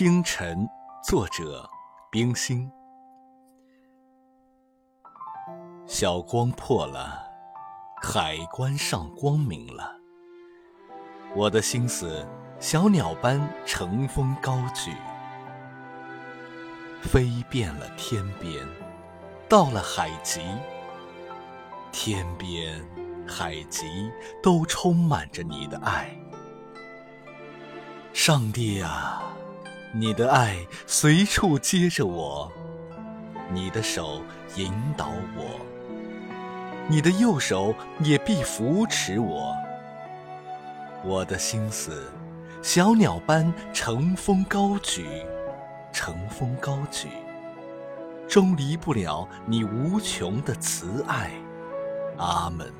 清晨，作者冰心。小光破了，海关上光明了。我的心思，小鸟般乘风高举，飞遍了天边，到了海极。天边、海极都充满着你的爱。上帝啊，你的爱随处接着我，你的手引导我，你的右手也必扶持我。我的心思，小鸟般乘风高举，乘风高举，终离不了你无穷的慈爱。阿门。